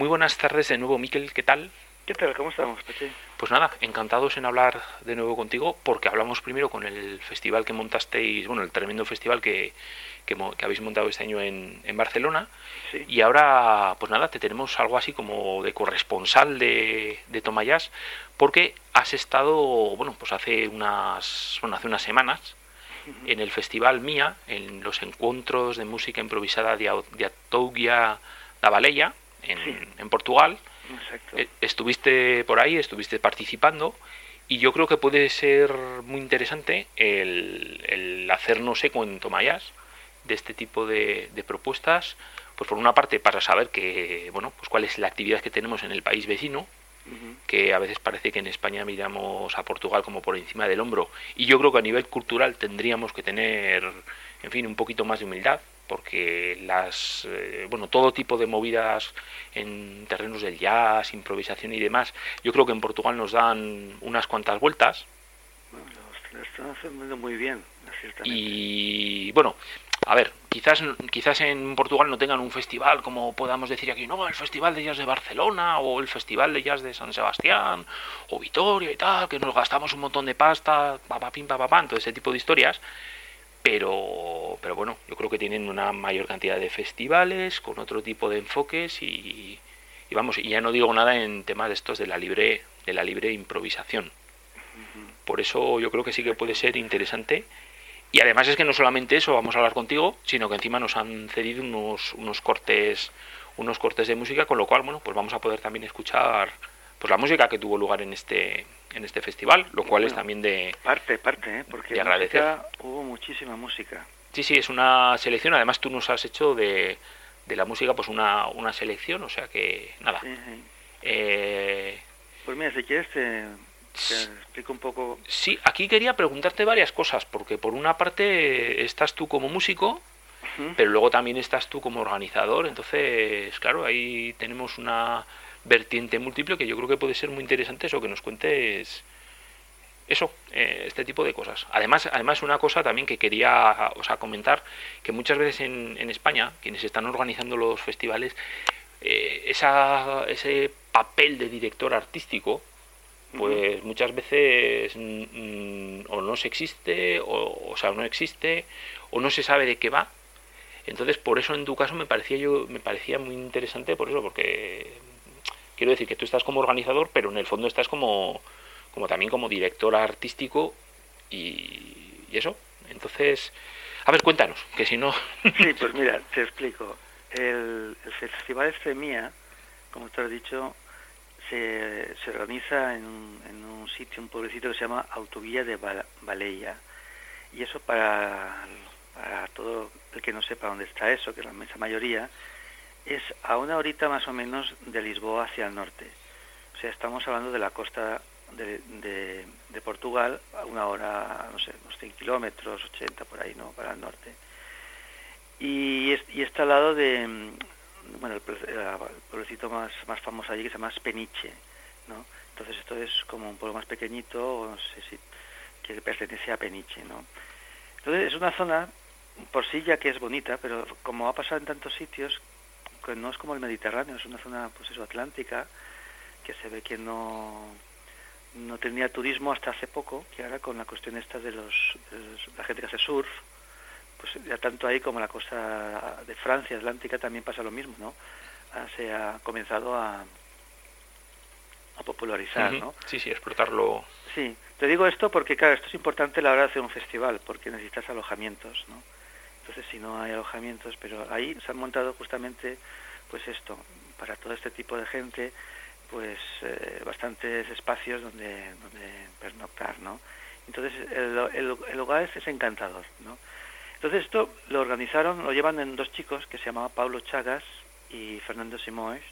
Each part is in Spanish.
Muy buenas tardes de nuevo, Miquel, ¿qué tal? ¿Qué tal? ¿Cómo estamos, Peche? Pues nada, encantados en hablar de nuevo contigo, porque hablamos primero con el festival que montasteis, bueno, el tremendo festival que, que, habéis montado este año en, en Barcelona, sí. y ahora, pues nada, te tenemos algo así como de corresponsal de, de Tomayas, porque has estado, bueno, pues hace unas, bueno, hace unas semanas, en el festival Mía, en los encuentros de música improvisada de, de Atougia da Baleia, en, Sí. en Portugal. Exacto. Eh, Estuviste por ahí, estuviste participando y yo creo que puede ser muy interesante el, el hacernos eco en Tomayas de este tipo de, de propuestas, pues por una parte para saber que, bueno, pues cuál es la actividad que tenemos en el país vecino, que a veces parece que en España miramos a Portugal como por encima del hombro. Y yo creo que a nivel cultural tendríamos que tener, en fin, un poquito más de humildad, porque las, eh, bueno, todo tipo de movidas en terrenos del jazz, improvisación y demás, yo creo que en Portugal nos dan unas cuantas vueltas lo, están haciendo muy bien, y bueno, a ver, quizás quizás en Portugal no tengan un festival como podamos decir aquí, no, el Festival de Jazz de Barcelona o el Festival de Jazz de San Sebastián o Vitoria y tal, que nos gastamos un montón de pasta, papapim, papapam, todo ese tipo de historias. Pero, pero bueno, yo creo que tienen una mayor cantidad de festivales con otro tipo de enfoques y, y vamos, y ya no digo nada en temas de estos de la libre de la libre improvisación. Por eso yo creo que sí que puede ser interesante. Y además es que no solamente eso vamos a hablar contigo, sino que encima nos han cedido unos, unos cortes unos cortes de música, con lo cual bueno, pues vamos a poder también escuchar pues la música que tuvo lugar en este en este festival, lo cual es también de Parte, parte, ¿eh? Porque De agradecer. música, hubo muchísima música. Sí, sí, es una selección, además tú nos has hecho de, de la música pues una, una selección, o sea que nada. Sí, sí. Eh, Pues mira, si quieres te, te explico un poco. sí, aquí quería preguntarte varias cosas, porque por una parte estás tú como músico, pero luego también estás tú como organizador, entonces, claro, ahí tenemos una vertiente múltiple que yo creo que puede ser muy interesante eso, que nos cuentes eso, eh, este tipo de cosas. Además, además una cosa también que quería o sea, comentar, que muchas veces en, en España, quienes están organizando los festivales, eh, esa, ese papel de director artístico, pues muchas veces mm, o no se existe, o, o sea, no existe, o no se sabe de qué va. Entonces, por eso en tu caso me parecía yo me parecía muy interesante por eso, porque quiero decir que tú estás como organizador, pero en el fondo estás como como también como director artístico y, eso. Entonces, a ver, cuéntanos, que si no Sí, pues mira, te explico. El, el festival Extremía, como te he dicho, se, se organiza en un, en un sitio, un pueblecito que se llama Autovía de Val- Baleia. Y eso para, todo el que no sepa dónde está eso, que la inmensa mayoría, es a una horita más o menos de Lisboa hacia el norte. O sea, estamos hablando de la costa de, de, Portugal, a una hora, no sé, unos 100 kilómetros, 80 por ahí, ¿no? Para el norte. Y, es- y está al lado de, bueno, el, pue- el pueblecito más, más famoso allí que se llama Speniche, ¿no? Entonces esto es como un pueblo más pequeñito, o no sé si, que pertenece a Peniche, ¿no? Entonces es una zona, por sí ya que es bonita, pero como ha pasado en tantos sitios, que no es como el Mediterráneo, es una zona, pues eso, atlántica, que se ve que no, no tenía turismo hasta hace poco, que ahora con la cuestión esta de los, de los- la gente que hace surf, pues ya tanto ahí como la costa de Francia, Atlántica, también pasa lo mismo, ¿no? Ah, Se ha comenzado a, a popularizar. ¿no? Sí, sí, explotarlo. Sí, te digo esto porque, claro, esto es importante a la hora de hacer un festival, porque necesitas alojamientos, ¿no? Entonces, si no hay alojamientos, pero ahí se han montado justamente, pues esto, para todo este tipo de gente, pues eh, bastantes espacios donde, donde pernoctar, ¿no? Entonces, el, el, el lugar es, encantador, ¿no? Entonces, esto lo organizaron, lo llevan en dos chicos que se llamaban Pablo Chagas y Fernando Simoes,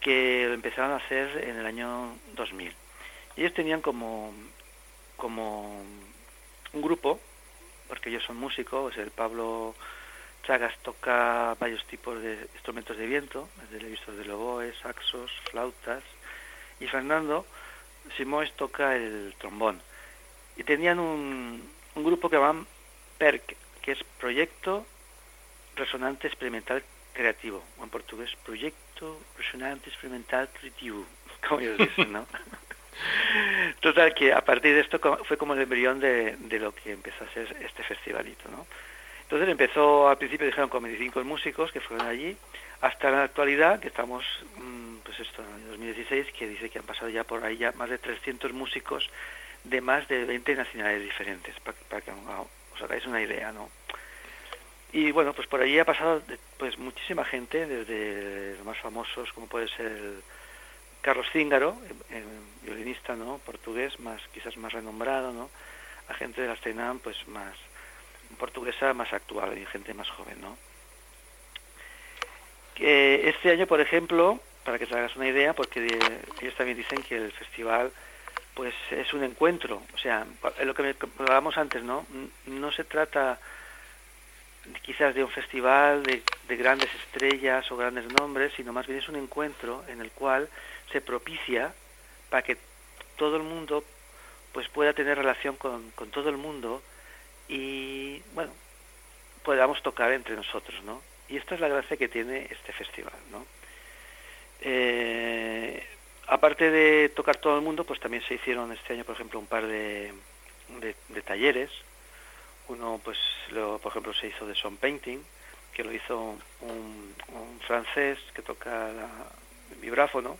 que lo empezaron a hacer en el año 2000. Y ellos tenían como, como un grupo, porque ellos son músicos, el Pablo Chagas toca varios tipos de instrumentos de viento, desde he visto de oboe, saxos, flautas, y Fernando Simoes toca el trombón. Y tenían un, un grupo que llamaban PERC, que es Proyecto Resonante Experimental creativo, o en portugués, Proyecto Resonante Experimental Creativo, como ellos dicen, ¿no? Total, que a partir de esto fue como el embrión de, lo que empezó a ser este festivalito, ¿no? Entonces empezó, al principio dijeron con 25 músicos que fueron allí, hasta la actualidad, que estamos, mm, pues esto, en 2016, que dice que han pasado ya por ahí ya más de 300 músicos de más de 20 nacionalidades diferentes, para, que os hagáis una idea, ¿no? Y bueno, pues por allí ha pasado pues muchísima gente, desde los más famosos, como puede ser el Carlos Cíngaro, violinista no portugués, más quizás más renombrado, ¿no? a gente de la escena pues más portuguesa más actual y gente más joven. ¿no? Que este año, por ejemplo, para que te hagas una idea, porque ellos también dicen que el festival pues es un encuentro, o sea, lo que hablábamos antes, ¿no? No se trata quizás de un festival de, de, grandes estrellas o grandes nombres, sino más bien es un encuentro en el cual se propicia para que todo el mundo pues pueda tener relación con, con todo el mundo y bueno podamos tocar entre nosotros, ¿no? Y esta es la gracia que tiene este festival, ¿no? Eh, aparte de tocar todo el mundo, pues también se hicieron este año, por ejemplo, un par de, de talleres uno, pues, lo, por ejemplo, se hizo de son painting, que lo hizo un, francés que toca el vibráfono,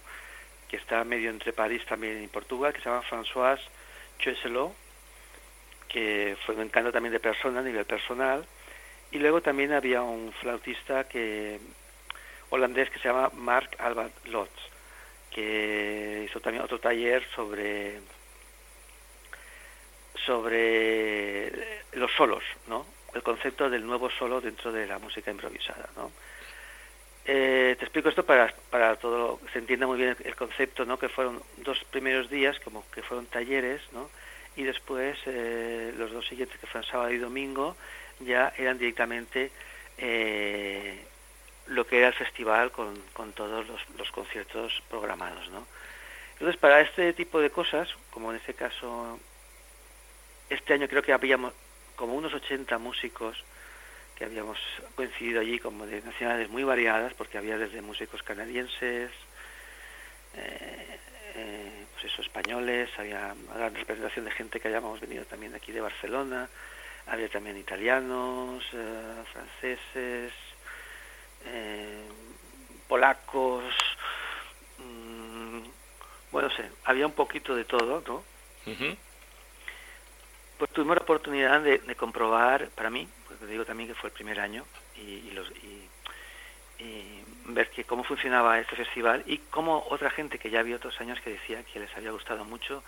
que está medio entre París también y Portugal, que se llama François Choiselot, que fue un encanto también de persona a nivel personal. Y luego también había un flautista que holandés que se llama Mark Albert Lotz, que hizo también otro taller sobre sobre los solos, ¿no? El concepto del nuevo solo dentro de la música improvisada, ¿no? Eh, te explico esto para, para todo se entienda muy bien el, concepto, ¿no? Que fueron dos primeros días como que fueron talleres, ¿no? Y después eh, los dos siguientes que fueron sábado y domingo ya eran directamente eh, lo que era el festival con, con todos los, los conciertos programados, ¿no? Entonces, para este tipo de cosas, como en este caso este año creo que habíamos como unos 80 músicos que habíamos coincidido allí como de nacionalidades muy variadas, porque había desde músicos canadienses, eh, eh, pues eso, españoles, había gran representación de gente que habíamos venido también de aquí de Barcelona, había también italianos, eh, franceses, polacos, mm, bueno, sé, había un poquito de todo, ¿no? Pues tuvimos la oportunidad de, comprobar, para mí, porque digo también que fue el primer año, y, los, y, ver que cómo funcionaba este festival y cómo otra gente que ya había otros años que decía que les había gustado mucho,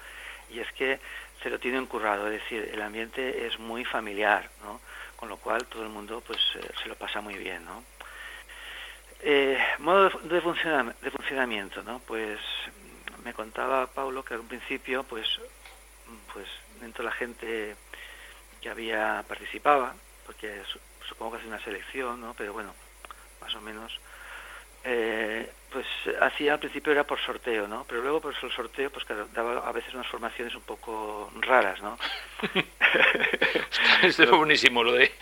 y es que se lo tienen currado, es decir, el ambiente es muy familiar, ¿no? con lo cual todo el mundo pues eh, se lo pasa muy bien. ¿no? Eh, modo de, de funcionamiento, ¿no? pues me contaba Paulo que al principio pues pues dentro de la gente que había participaba, porque supongo que hace una selección, ¿no? Pero bueno, más o menos. Eh, pues hacía al principio era por sorteo, ¿no? Pero luego por el sorteo pues daba a veces unas formaciones un poco raras, ¿no? Esto es buenísimo lo de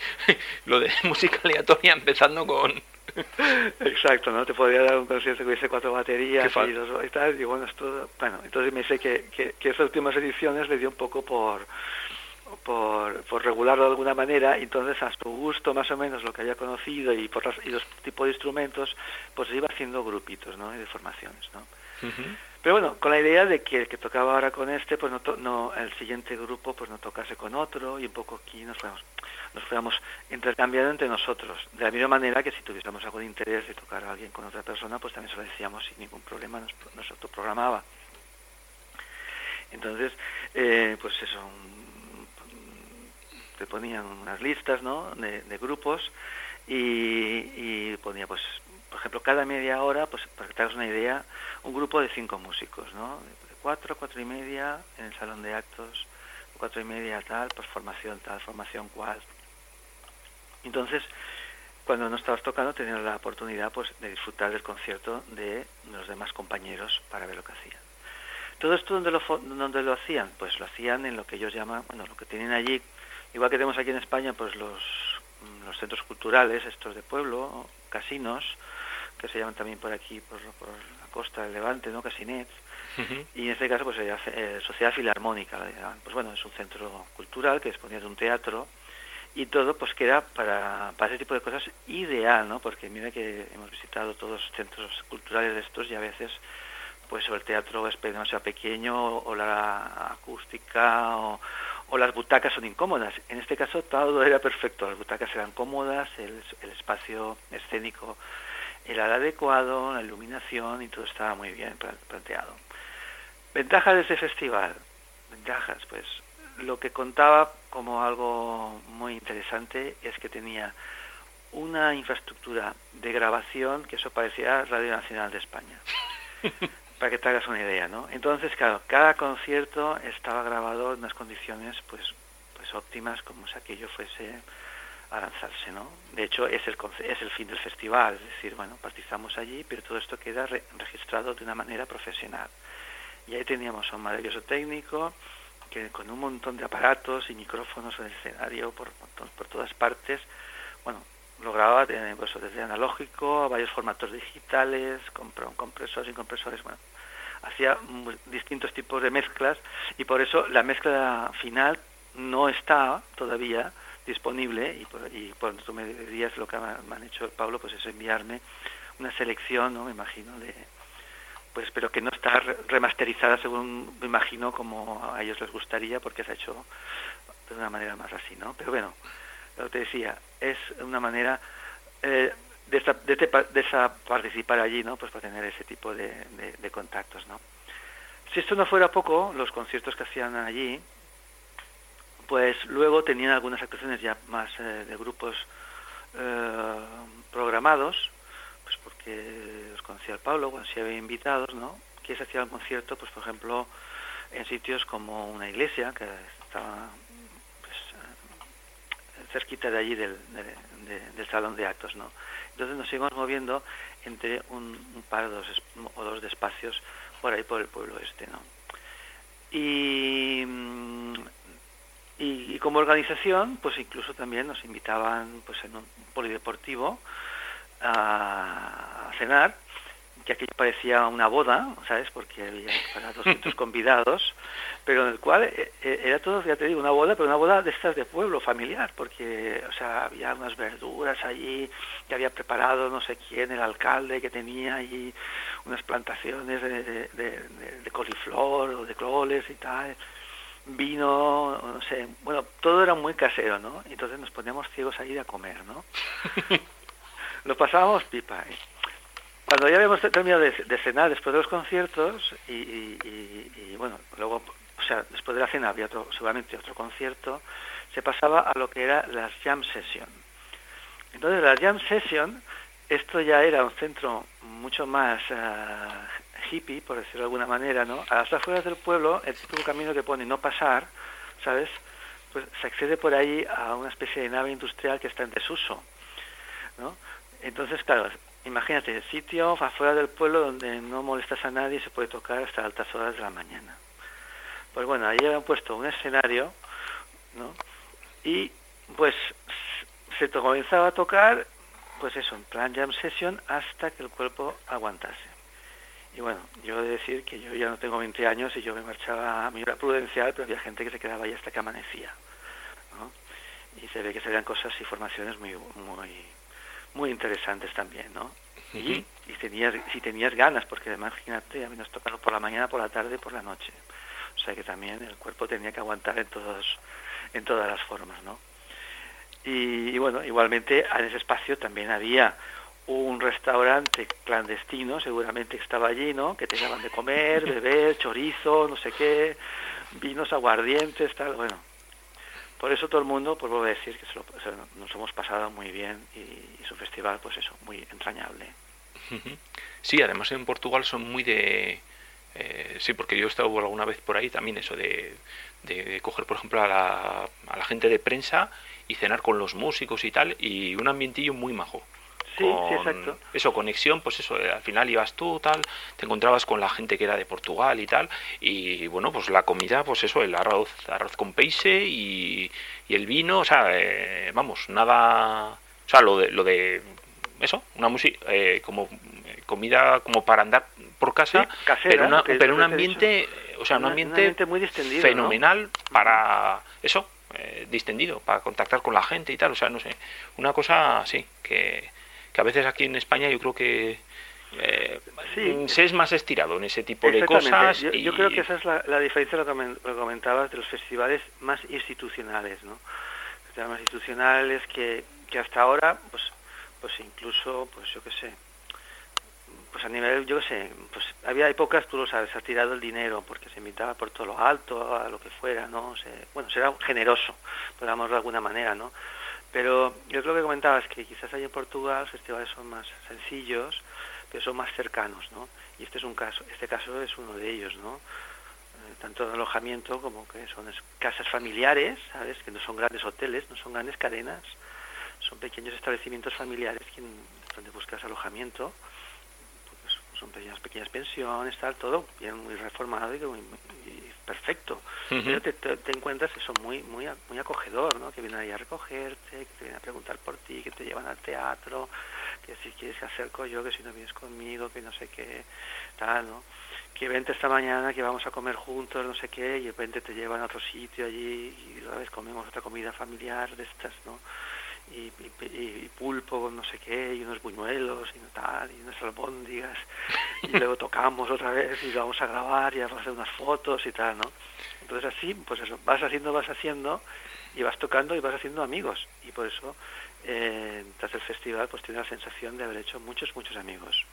lo de música aleatoria empezando con Exacto, ¿no? Te podría dar un concierto que hubiese cuatro baterías y, dos, y tal, y bueno, esto, bueno, entonces me dice que, que, que estas últimas ediciones le dio un poco por, por, por, regularlo de alguna manera, y entonces a su gusto más o menos lo que haya conocido y por los, y los tipos de instrumentos, pues iba haciendo grupitos, ¿no? Y de formaciones, ¿no? Pero bueno, con la idea de que el que tocaba ahora con este, pues no, no el siguiente grupo pues no tocase con otro y un poco aquí nos fuéramos, nos fuéramos intercambiando entre nosotros. De la misma manera que si tuviésemos algún interés de tocar a alguien con otra persona, pues también se lo decíamos sin ningún problema, nos, nos autoprogramaba. Entonces, eh, pues eso, te ponían unas listas, ¿no? De, grupos y, y ponía pues por ejemplo, cada media hora, pues para que te hagas una idea, un grupo de cinco músicos, ¿no? Cuatro, cuatro y media en el salón de actos, cuatro y media tal, pues formación tal, formación cual. Entonces, cuando no estabas tocando, tenías la oportunidad pues de disfrutar del concierto de los demás compañeros para ver lo que hacían. Todo esto donde lo, donde lo hacían, pues lo hacían en lo que ellos llaman, bueno, lo que tienen allí, igual que tenemos aquí en España, pues los, los centros culturales, estos de pueblo, casinos, que se llaman también por aquí, por, por la costa del Levante, ¿no? Casinets. Y en este caso, pues eh, Sociedad Filarmónica, Pues bueno, es un centro cultural que disponía de un teatro y todo, pues que era para, para ese tipo de cosas ideal, ¿no? Porque mira que hemos visitado todos los centros culturales de estos y a veces pues el teatro es demasiado pequeño o la acústica o, las butacas son incómodas. En este caso todo era perfecto, las butacas eran cómodas, el, espacio escénico era el adecuado, la iluminación y todo estaba muy bien planteado. Ventajas de ese festival, ventajas, pues lo que contaba como algo muy interesante es que tenía una infraestructura de grabación que eso parecía Radio Nacional de España. para que te hagas una idea, ¿no? Entonces, claro, cada concierto estaba grabado en unas condiciones, pues, pues óptimas, como si aquello fuese a lanzarse, ¿no? De hecho, es el, es el fin del festival, es decir, bueno, participamos allí, pero todo esto queda registrado de una manera profesional. Y ahí teníamos a un maravilloso técnico que con un montón de aparatos y micrófonos en el escenario por, por todas partes, bueno, lo grababa pues, desde analógico a varios formatos digitales, con compresores y compresores, bueno, hacía distintos tipos de mezclas y por eso la mezcla final no está todavía disponible y por, y por tú me dirías lo que me han hecho Pablo pues es enviarme una selección no me imagino de pues pero que no está remasterizada según me imagino como a ellos les gustaría porque se ha hecho de una manera más así no pero bueno lo que te decía, es una manera eh, de, esa, de, participar allí, ¿no? Pues para tener ese tipo de, contactos, ¿no? Si esto no fuera poco, los conciertos que hacían allí, pues luego tenían algunas actuaciones ya más eh, de grupos eh, programados, pues porque conocía el Pablo, cuando se había invitados, ¿no? Que se hacía un concierto, pues por ejemplo, en sitios como una iglesia, que estaba cerquita de allí del, salón de actos, ¿no? Entonces nos seguimos moviendo entre un, par dos, o dos de espacios por ahí por el pueblo este, ¿no? Y, y, como organización, pues incluso también nos invitaban pues en un polideportivo a cenar que aquello parecía una boda, ¿sabes? Porque había para 200 convidados, pero en el cual eh, eh, era todo, ya te digo, una boda, pero una boda de estas de pueblo, familiar, porque, o sea, había unas verduras allí que había preparado no sé quién, el alcalde que tenía allí unas plantaciones de, de, coliflor o de cloles y tal, vino, no sé, bueno, todo era muy casero, ¿no? Entonces nos poníamos ciegos ahí a comer, ¿no? Nos pasábamos pipa, ¿eh? Cuando ya habíamos terminado de, cenar después de los conciertos y, bueno, luego, o sea, después de la cena había otro, seguramente otro concierto, se pasaba a lo que era las jam session. Entonces, la jam session, esto ya era un centro mucho más ah, hippie, por decirlo de alguna manera, ¿no? A las afueras del pueblo, el típico camino que pone no pasar, ¿sabes? Pues se accede por ahí a una especie de nave industrial que está en desuso, ¿no? Entonces, claro, imagínate, sitio afuera del pueblo donde no molestas a nadie y se puede tocar hasta altas horas de la mañana. Pues bueno, ahí habían puesto un escenario, ¿no? Y pues se comenzaba a tocar, pues eso, en plan jam session hasta que el cuerpo aguantase. Y bueno, yo he de decir que yo ya no tengo 20 años y yo me marchaba a mi hora prudencial, pero había gente que se quedaba ahí hasta que amanecía. ¿no? Y se ve que serían cosas y formaciones muy, muy, muy interesantes también, ¿no? Y, y tenías, si tenías ganas, porque imagínate, a mí nos tocaron por la mañana, por la tarde, por la noche. O sea que también el cuerpo tenía que aguantar en todos, en todas las formas, ¿no? Y, bueno, igualmente en ese espacio también había un restaurante clandestino, seguramente estaba allí, ¿no? Que te daban de comer, beber, chorizo, no sé qué, vinos, aguardientes, tal, bueno, por eso todo el mundo, pues vuelvo a decir que nos hemos pasado muy bien y es un festival, pues eso, muy entrañable. Sí, además en Portugal son muy de... Eh, sí, porque yo he estado alguna vez por ahí también eso de, de coger, por ejemplo, a la, a la gente de prensa y cenar con los músicos y tal, y un ambientillo muy majo. Sí, sí, exacto. Eso, conexión, pues eso, eh, al final ibas tú, tal, te encontrabas con la gente que era de Portugal y tal, y bueno, pues la comida, pues eso, el arroz, arroz con peixe y, y el vino, o sea, eh, vamos, nada, o sea, lo de, lo de eso, una música eh, como eh, comida como para andar por casa, pero, pero un ambiente, o sea, un, ambiente, muy distendido, fenomenal para eso, eh, distendido, para contactar con la gente y tal, o sea, no sé, una cosa así, que, que a veces aquí en España yo creo que eh, se es más estirado en ese tipo de cosas. Yo, yo, creo que esa es la, diferencia, lo que, comentabas, de los festivales más institucionales, ¿no? Más institucionales que, que hasta ahora, pues, pues incluso, pues yo qué sé, pues a nivel, yo qué sé, pues había épocas, tú lo sabes, ha tirado el dinero porque se invitaba por todo lo alto, a lo que fuera, ¿no? Se, bueno, será generoso, podríamos de alguna manera, ¿no? Pero yo creo que comentabas que quizás ahí en Portugal festivales son más sencillos, pero son más cercanos, ¿no? Y este es un caso, este caso es uno de ellos, ¿no? Eh, tanto de alojamiento como que son casas familiares, ¿sabes? Que no son grandes hoteles, no son grandes cadenas, son pequeños establecimientos familiares donde buscas alojamiento son pequeñas, pequeñas pensiones, tal, todo bien muy reformado y, muy, perfecto. Pero te, te, encuentras eso muy, muy, muy acogedor, ¿no? Que vienen ahí a recogerte, que te vienen a preguntar por ti, que te llevan al teatro, que si quieres que acerco yo, que si no vienes conmigo, que no sé qué, tal, ¿no? Que vente esta mañana, que vamos a comer juntos, no sé qué, y de repente te llevan a otro sitio allí y otra vez comemos otra comida familiar de estas, ¿no? Y, y, pulpo con no sé qué, y unos buñuelos y tal, y unas albóndigas, y luego tocamos otra vez y vamos a grabar y vamos a hacer unas fotos y tal, ¿no? Entonces así, pues eso, vas haciendo, vas haciendo, y vas tocando y vas haciendo amigos, y por eso, eh, tras el festival, pues tiene la sensación de haber hecho muchos, muchos amigos.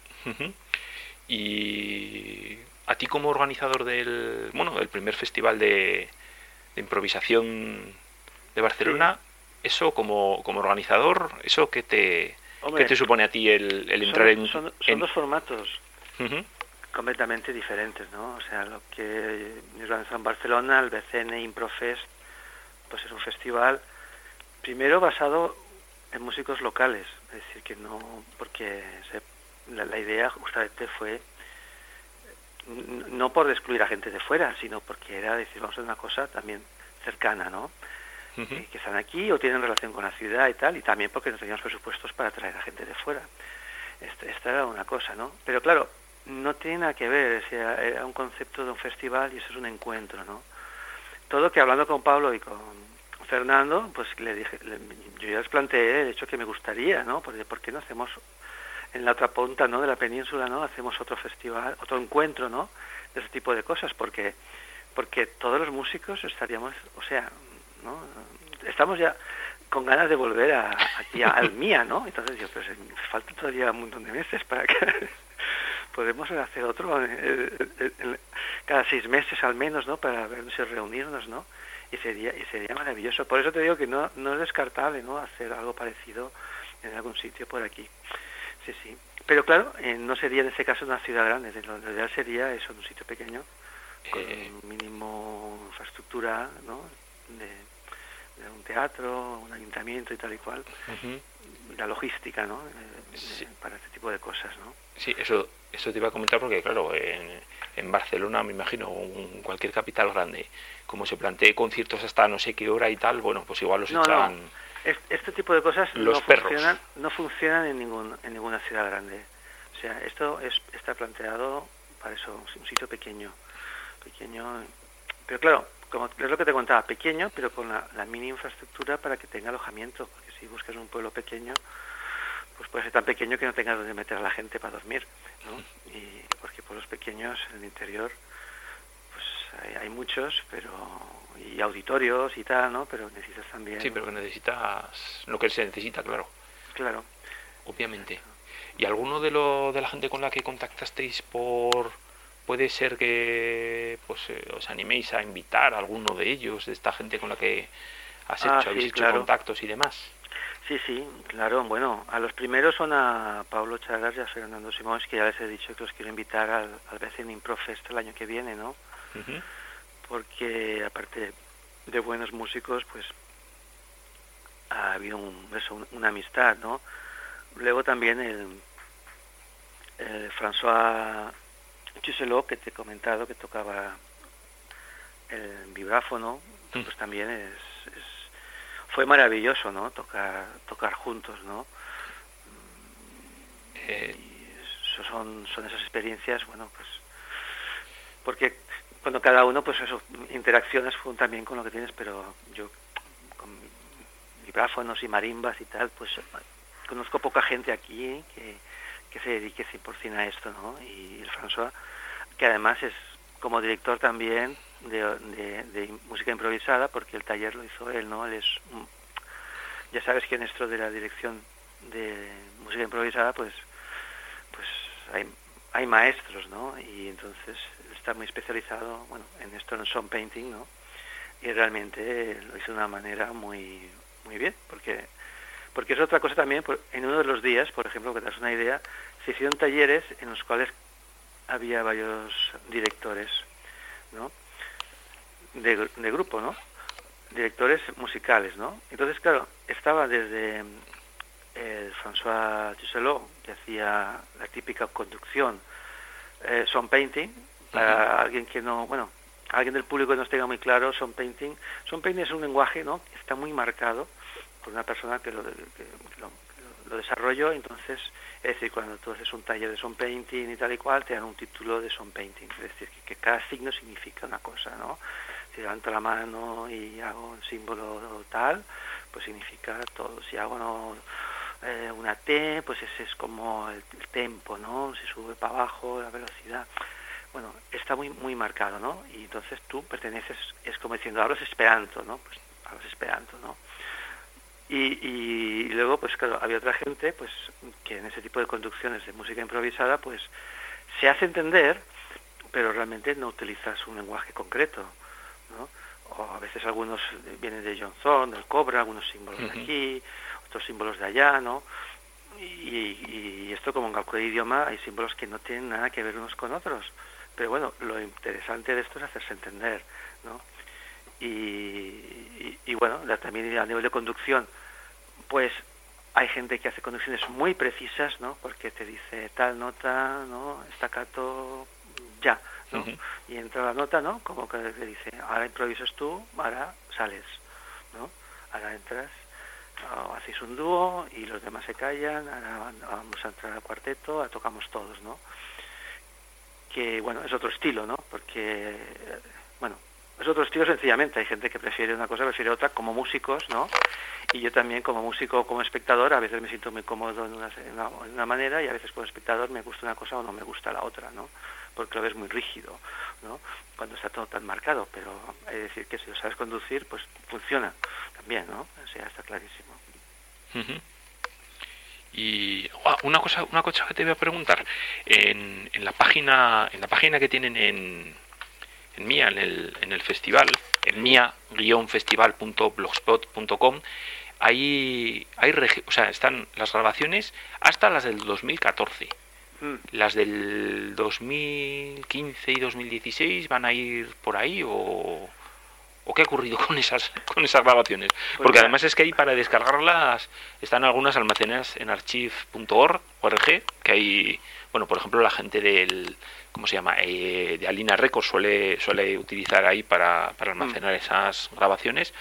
Y a ti como organizador del, bueno, del primer festival de, improvisación de Barcelona, eso como, como organizador, eso qué te, te supone a ti el, el entrar en, son, dos formatos completamente diferentes, ¿no? O sea, lo que organizado en Barcelona, el BCN Improfest, pues es un festival primero basado en músicos locales, es decir, que no, porque la, la, idea justamente fue no por excluir a gente de fuera, sino porque era decir, vamos a hacer una cosa también cercana, ¿no? Que están aquí o tienen relación con la ciudad y tal, y también porque no teníamos presupuestos para traer a gente de fuera. Esta, esta era una cosa, ¿no? Pero claro, no tiene nada que ver, o sea, era un concepto de un festival y eso es un encuentro, ¿no? Todo que hablando con Pablo y con Fernando, pues le dije, yo ya les planteé el hecho que me gustaría, ¿no? Porque, ¿por qué no hacemos en la otra punta, ¿no? De la península, ¿no? Hacemos otro festival, otro encuentro, ¿no? De ese tipo de cosas, porque porque todos los músicos estaríamos, o sea, ¿no? Estamos ya con ganas de volver a, aquí al Mía, ¿no? Entonces yo, pues falta todavía un montón de meses para que podemos hacer otro eh, eh, eh, cada seis meses al menos, ¿no? Para vernos y reunirnos, ¿no? Y sería, y sería maravilloso. Por eso te digo que no, no es descartable, ¿no? Hacer algo parecido en algún sitio por aquí. Sí, sí. Pero claro, no sería en ese caso una ciudad grande, lo ideal sería eso, en un sitio pequeño, con un mínimo infraestructura, ¿no? De, un teatro, un ayuntamiento y tal y cual, la logística, ¿no? Eh, para este tipo de cosas, ¿no? Sí, eso, eso te iba a comentar porque, claro, en, en Barcelona, me imagino, en cualquier capital grande, como se plantee conciertos hasta no sé qué hora y tal, bueno, pues igual los echan... Este tipo de cosas no funcionan, no funcionan en, ningún, en ninguna ciudad grande. O sea, esto es, está planteado para eso, un sitio pequeño. pequeño Pero claro, como es lo que te contaba, pequeño, pero con la, mini infraestructura para que tenga alojamiento, porque si buscas un pueblo pequeño, pues puede ser tan pequeño que no tengas donde meter a la gente para dormir, ¿no? Y porque pueblos pequeños en el interior, pues hay, muchos, pero y auditorios y tal, ¿no? Pero necesitas también... Sí, pero que necesitas lo que se necesita, claro. Claro. Obviamente. ¿Y alguno de, lo, de la gente con la que contactasteis por puede ser que pues eh, os animéis a invitar a alguno de ellos, de esta gente con la que has ah, hecho, habéis hecho contactos y demás. Sí, sí, claro. Bueno, a los primeros son a Pablo Chagas y a Fernando Simón, que ya les he dicho que los quiero invitar al, al BCN Improfest el año que viene, ¿no? Porque aparte de buenos músicos, pues ha habido un, eso, una amistad, ¿no? Luego también el, el François Chuselo, que te he comentado, que tocaba el vibráfono, mm. pues también es, fue maravilloso, ¿no? Tocar, tocar juntos, ¿no? son, son esas experiencias, bueno, pues porque cuando cada uno, pues eso, interacciones también con lo que tienes, pero yo con vibráfonos y marimbas y tal, pues conozco poca gente aquí que, que se dedique 100% a esto, ¿no? Y el François, que además es como director también de, de, música improvisada, porque el taller lo hizo él, ¿no? Él es, ya sabes que en esto de la dirección de música improvisada, pues, pues hay, hay maestros, ¿no? Y entonces está muy especializado, bueno, en esto en sound painting, ¿no? Y realmente lo hizo de una manera muy, muy bien, porque, porque es otra cosa también, en uno de los días, por ejemplo, que te das una idea, se hicieron talleres en los cuales había varios directores, ¿no? De, de grupo, ¿no? Directores musicales, ¿no? Entonces, claro, estaba desde el eh, François Tusselot, que hacía la típica conducción, eh, son painting, para alguien que no, bueno, alguien del público que no tenga muy claro, son painting, son painting es un lenguaje, ¿no? Está muy marcado por una persona que lo, lo, desarrolló, entonces, es decir, cuando tú haces un taller de son painting y tal y cual, te dan un título de son painting, es decir, que, cada signo significa una cosa, ¿no? Si levanto la mano y hago un símbolo tal, pues significa todo. Si hago no, eh, una T, pues ese es como el, el tempo, ¿no? Se sube para abajo, la velocidad bueno, está muy muy marcado, ¿no? Y entonces tú perteneces, es como diciendo, hablas esperanto, ¿no? Pues hablas esperanto, ¿no? Y, y, luego, pues claro, había otra gente, pues, que en ese tipo de conducciones de música improvisada, pues, se hace entender, pero realmente no utilizas un lenguaje concreto, ¿no? O a veces algunos vienen de Johnson, del Cobra, algunos símbolos de aquí, otros símbolos de allá, ¿no? Y, y, esto como en cualquier idioma hay símbolos que no tienen nada que ver unos con otros. Pero bueno, lo interesante de esto es hacerse entender, ¿no? Y, y, bueno, también a nivel de conducción, pues hay gente que hace conducciones muy precisas, ¿no? Porque te dice tal nota, ¿no? Estacato, ya, ¿no? Y entra la nota, ¿no? Como que te dice, ahora improvisas tú, ahora sales, ¿no? Ahora entras, o hacéis un dúo y los demás se callan, ahora vamos a entrar al cuarteto, tocamos todos, ¿no? que bueno, es otro estilo, ¿no? Porque, bueno, es otro estilo sencillamente. Hay gente que prefiere una cosa, prefiere otra, como músicos, ¿no? Y yo también como músico, como espectador, a veces me siento muy cómodo en una, en una, manera y a veces como espectador me gusta una cosa o no me gusta la otra, ¿no? Porque lo ves muy rígido, ¿no? Cuando está todo tan marcado, pero que decir que si lo sabes conducir, pues funciona también, ¿no? O sea, está clarísimo. Y una cosa, una cosa que te voy a preguntar, en, en la página, en la página que tienen en, en Mía, en el, en el festival, en mía-festival.blogspot.com, hay, hay o sea, están las grabaciones hasta las del 2014. Mm. Las del 2015 y 2016 van a ir por ahí o ¿O qué ha ocurrido con esas, con esas grabaciones? Pues Porque además es que hay para descargarlas, están algunas almacenadas en archive.org, que hay, bueno, por ejemplo, la gente del, ¿cómo se llama? Eh, de Alina Records suele, suele utilizar ahí para, para almacenar mm. esas grabaciones.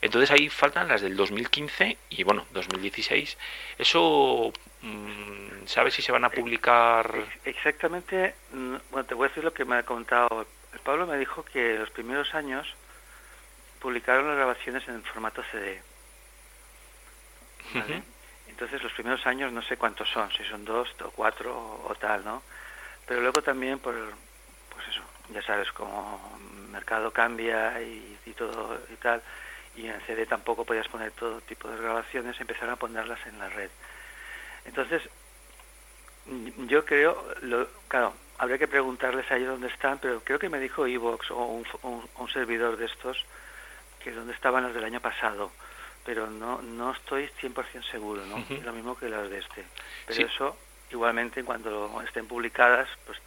Entonces ahí faltan las del 2015 y, bueno, 2016. Eso, mm, ¿sabes si se van a publicar? Exactamente, mm, bueno, te voy a decir lo que me ha contado. Pablo me dijo que los primeros años publicaron las grabaciones en formato CD. Entonces los primeros años no sé cuántos son, si son dos o cuatro o, tal, ¿no? Pero luego también por, pues eso, ya sabes, como el mercado cambia y, y, todo y tal, y en CD tampoco podías poner todo tipo de grabaciones, empezaron a ponerlas en la red. Entonces, yo creo, lo, claro, habría que preguntarles ahí dónde están, pero creo que me dijo Evox o un, un servidor de estos, que es donde estaban las del año pasado, pero no no estoy 100% seguro, ¿no? Lo mismo que las de este. Pero eso, igualmente, cuando estén publicadas, pues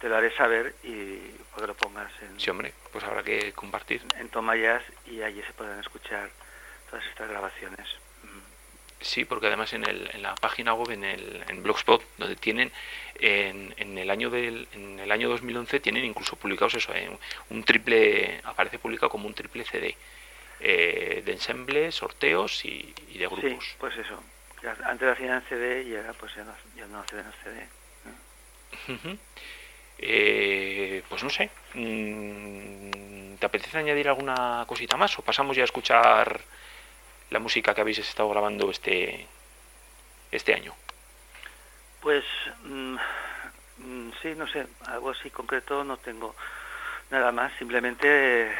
te lo haré saber y que lo pongas en... Sí, hombre, pues habrá que compartir. En Tomayas y allí se podrán escuchar todas estas grabaciones. Sí, porque además en, el, en la página web, en, el, en Blogspot, donde tienen, en, en, el año del, en el año 2011 tienen incluso publicados eso, eh, un triple, aparece publicado como un triple CD eh, de ensemble, sorteos y, y, de grupos. Sí, pues eso. Antes lo hacían en CD y ahora pues ya no, ya no hacen en CD. Eh, pues no sé. Mm, ¿Te apetece añadir alguna cosita más o pasamos ya a escuchar la música que habéis estado grabando este, este año? Pues mm, mm, sí, no sé, algo así concreto no tengo nada más. Simplemente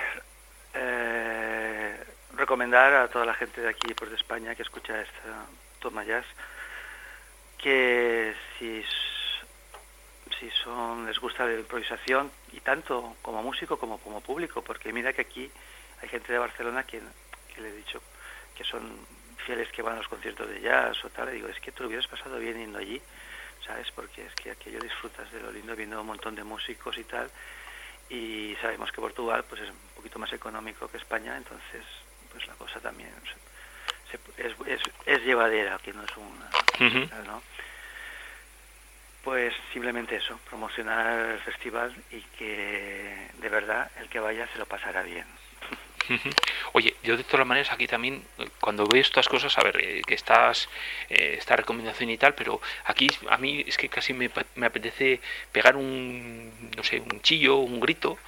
eh, recomendar a toda la gente de aquí por de España que escucha esta toma jazz que si si son les gusta la improvisación y tanto como músico como como público porque mira que aquí hay gente de Barcelona que, le he dicho que son fieles que van a los conciertos de jazz o tal y digo es que tú lo hubieras pasado bien yendo allí sabes porque es que aquello disfrutas de lo lindo viendo un montón de músicos y tal y sabemos que Portugal pues es un poquito más económico que España entonces pues la cosa también es, es, es, llevadera que no es una ¿no? Pues simplemente eso, promocionar el festival y que de verdad el que vaya se lo pasará bien. Oye, yo de todas maneras aquí también, cuando veo estas cosas, a ver, eh, que estás, eh, esta recomendación y tal, pero aquí a mí es que casi me, me apetece pegar un, no sé, un chillo, un grito,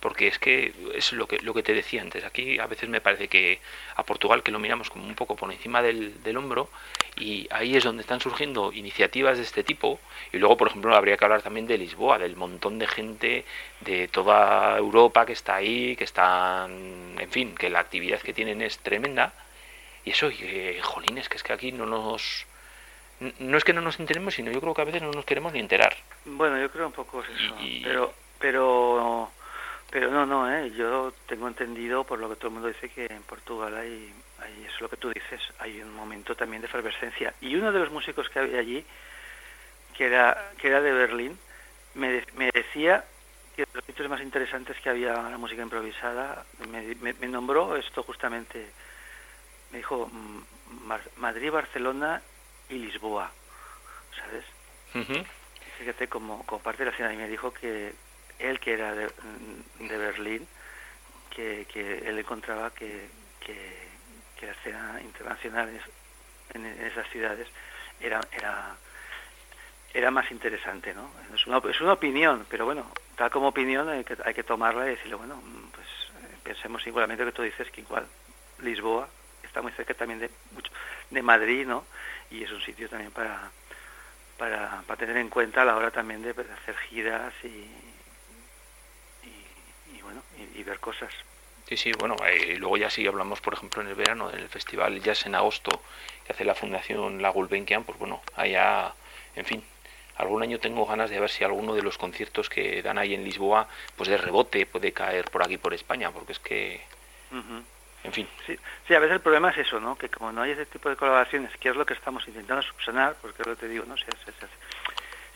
porque es que es lo que lo que te decía antes. Aquí a veces me parece que a Portugal que lo miramos como un poco por encima del, del, hombro y ahí es donde están surgiendo iniciativas de este tipo y luego por ejemplo habría que hablar también de Lisboa del montón de gente de toda Europa que está ahí que están en fin que la actividad que tienen es tremenda. Y eso y jolines que es que aquí no nos no es que no nos enteremos sino yo creo que a veces no nos queremos ni enterar. Bueno yo creo un poco eso pero pero pero no, no, ¿eh? yo tengo entendido por lo que todo el mundo dice que en Portugal hay, hay, eso es lo que tú dices, hay un momento también de efervescencia. Y uno de los músicos que había allí, que era, que era de Berlín, me, me decía que los sitios más interesantes que había la música improvisada, me, me, nombró esto justamente, me dijo mm, Madrid, Barcelona y Lisboa, ¿sabes? Fíjate, como, como parte de la ciudad, y me dijo que él que era de, Berlín, que, él encontraba que, que, la escena internacional en, esas ciudades era, era, más interesante, ¿no? Es una, es una opinión, pero bueno, tal como opinión hay que, hay que tomarla y decirle, bueno, pues eh, pensemos igualmente que tú dices que igual Lisboa está muy cerca también de, de Madrid, ¿no? Y es un sitio también para, para, para tener en cuenta a la hora también de hacer giras y, y, ver cosas. Sí, sí, bueno, eh, luego ya sí hablamos, por ejemplo, en el verano, en el festival Jazz en agosto, que hace la Fundación La Gulbenkian, pues bueno, allá, en fin, algún año tengo ganas de ver si alguno de los conciertos que dan ahí en Lisboa, pues de rebote puede caer por aquí, por España, porque es que, en fin. Sí, sí, a veces el problema es eso, ¿no? Que como no hay ese tipo de colaboraciones, que es lo que estamos intentando subsanar, porque lo que te digo, ¿no? Se, se,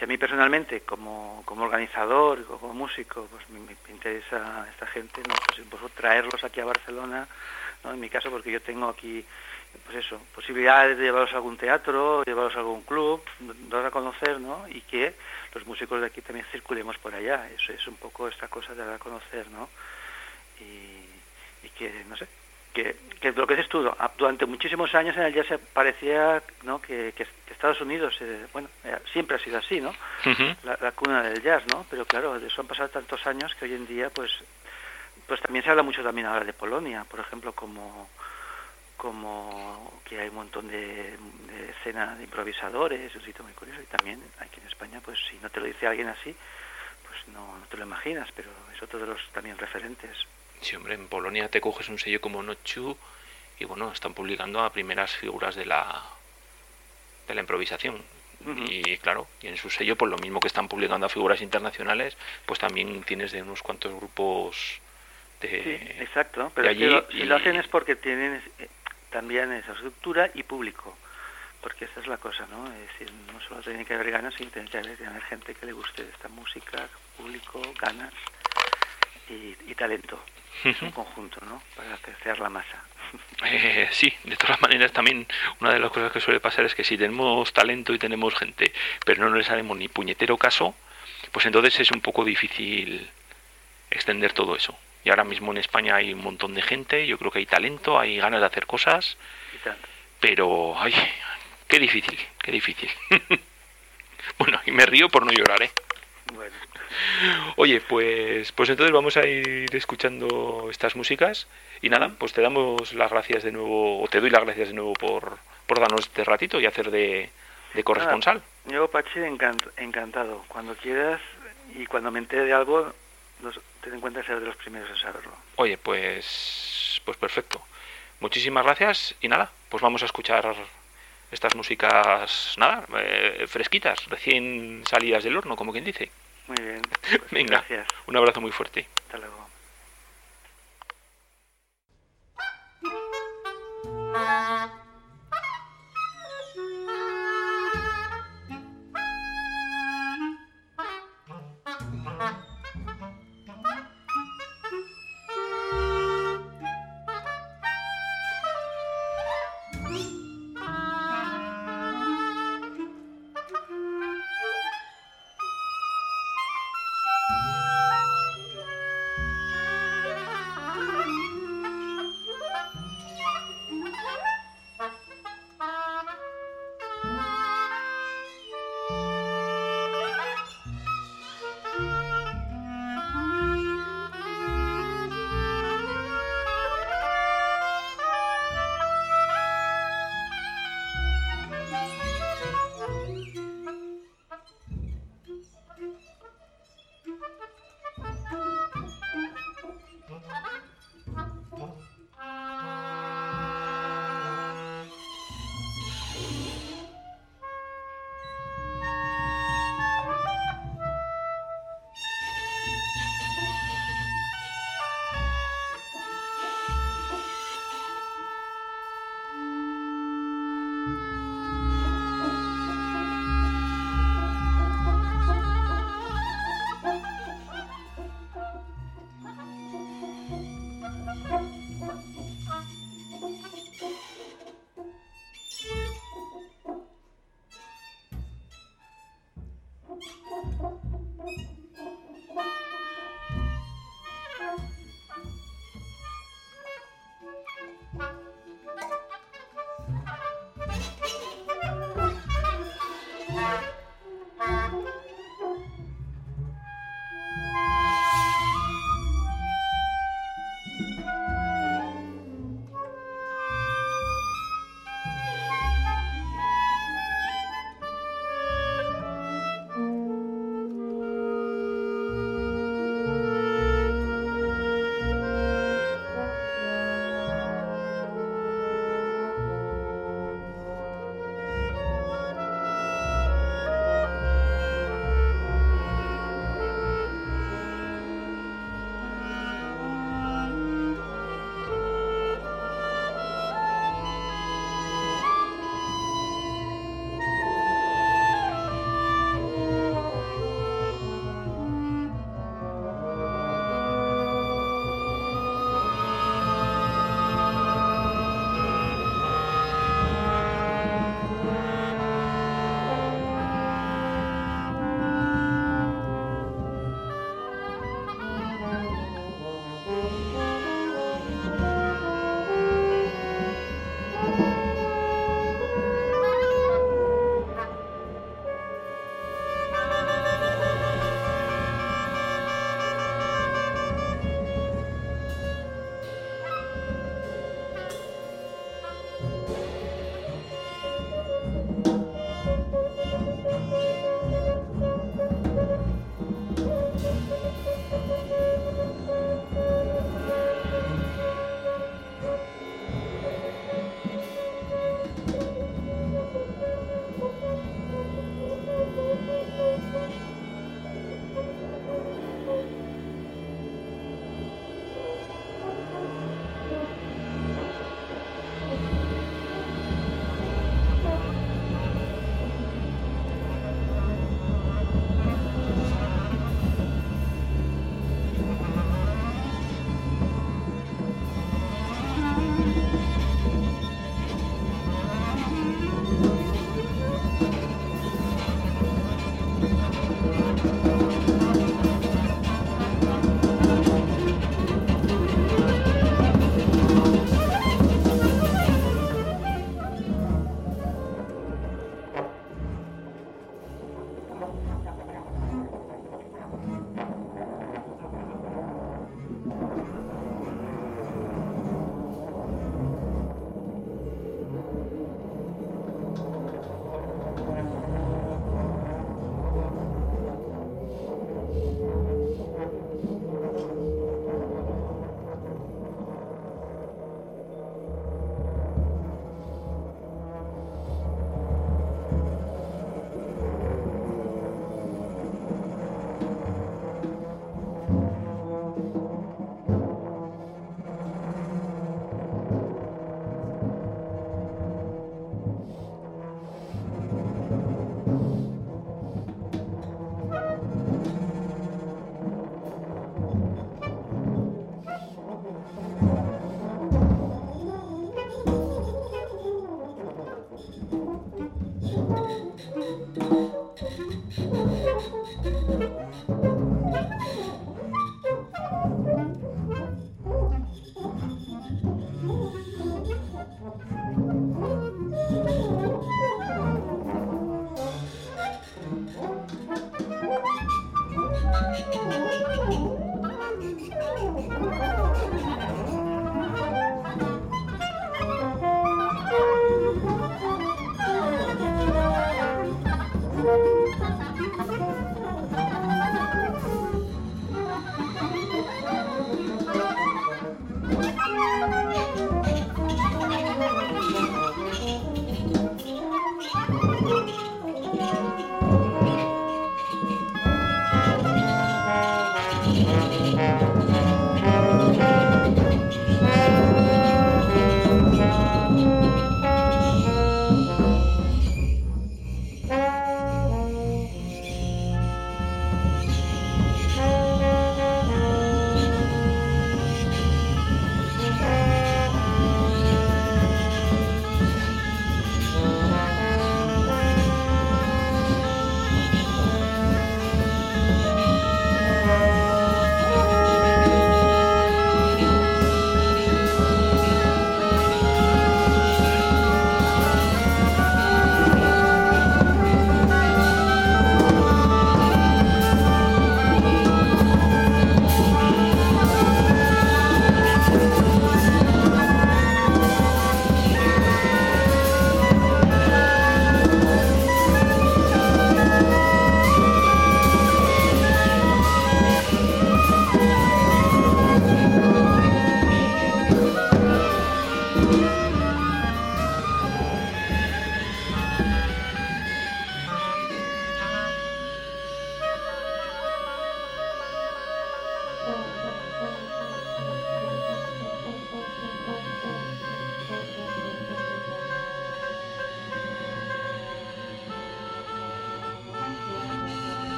si a mí personalmente, como, como organizador, como músico, pues me, interesa esta gente, ¿no? pues, pues, traerlos aquí a Barcelona, ¿no? en mi caso, porque yo tengo aquí, pues eso, posibilidades de llevarlos a algún teatro, llevarlos a algún club, dar a conocer, ¿no? Y que los músicos de aquí también circulemos por allá. Eso es un poco esta cosa de dar a conocer, ¿no? Y que, no sé, que, que, lo que dices tú, durante muchísimos años en el jazz parecía ¿no? que, que, Estados Unidos, eh, bueno, eh, siempre ha sido así, ¿no? la, cuna del jazz, ¿no? Pero claro, de eso han pasado tantos años que hoy en día, pues, pues también se habla mucho también ahora de Polonia, por ejemplo, como como que hay un montón de, de escena de improvisadores, es un sitio muy curioso, y también aquí en España, pues si no te lo dice alguien así, pues no, no te lo imaginas, pero es otro de los también referentes. Sí, hombre, en Polonia te coges un sello como Nochu y bueno, están publicando a primeras figuras de la de la improvisación. Y claro, y en su sello, pues lo mismo que están publicando a figuras internacionales, pues también tienes de unos cuantos grupos de. Sí, exacto, pero allí, si lo hacen es porque tienen eh, también esa estructura y público, porque esa es la cosa, ¿no? Es decir, no solo tiene que haber ganas, sino tiene que haber gente que le guste esta música, público, ganas y talento un conjunto, ¿no? Para crecer la masa. Eh, sí, de todas maneras también una de las cosas que suele pasar es que si tenemos talento y tenemos gente, pero no les haremos ni puñetero caso, pues entonces es un poco difícil extender todo eso. Y ahora mismo en España hay un montón de gente, yo creo que hay talento, hay ganas de hacer cosas, pero ay, qué difícil, qué difícil. bueno, y me río por no llorar, ¿eh? Oye, pues, pues entonces vamos a ir escuchando estas músicas y nada, pues te damos las gracias de nuevo, o te doy las gracias de nuevo por, por darnos este ratito y hacer de, de corresponsal. yo, Pachi, encantado. Cuando quieras y cuando me entere de algo, ten en cuenta ser de los primeros en saberlo. Oye, pues, pues perfecto. Muchísimas gracias y nada, pues vamos a escuchar estas músicas, nada, eh, fresquitas, recién salidas del horno, como quien dice. Muy bien. Pues, Venga, gracias. un abrazo muy fuerte. Hasta luego.